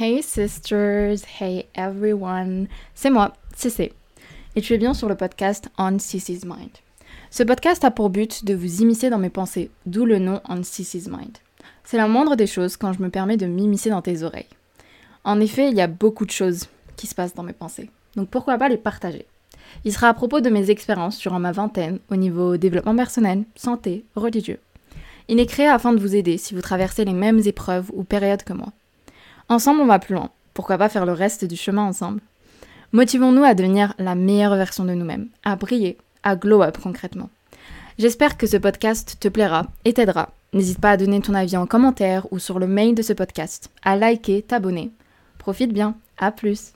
Hey sisters, hey everyone, c'est moi, CC, et tu es bien sur le podcast On CC's Mind. Ce podcast a pour but de vous immiscer dans mes pensées, d'où le nom On CC's Mind. C'est la moindre des choses quand je me permets de m'immiscer dans tes oreilles. En effet, il y a beaucoup de choses qui se passent dans mes pensées, donc pourquoi pas les partager? Il sera à propos de mes expériences durant ma vingtaine au niveau développement personnel, santé, religieux. Il est créé afin de vous aider si vous traversez les mêmes épreuves ou périodes que moi. Ensemble, on va plus loin. Pourquoi pas faire le reste du chemin ensemble? Motivons-nous à devenir la meilleure version de nous-mêmes, à briller, à glow up concrètement. J'espère que ce podcast te plaira et t'aidera. N'hésite pas à donner ton avis en commentaire ou sur le mail de ce podcast, à liker, t'abonner. Profite bien, à plus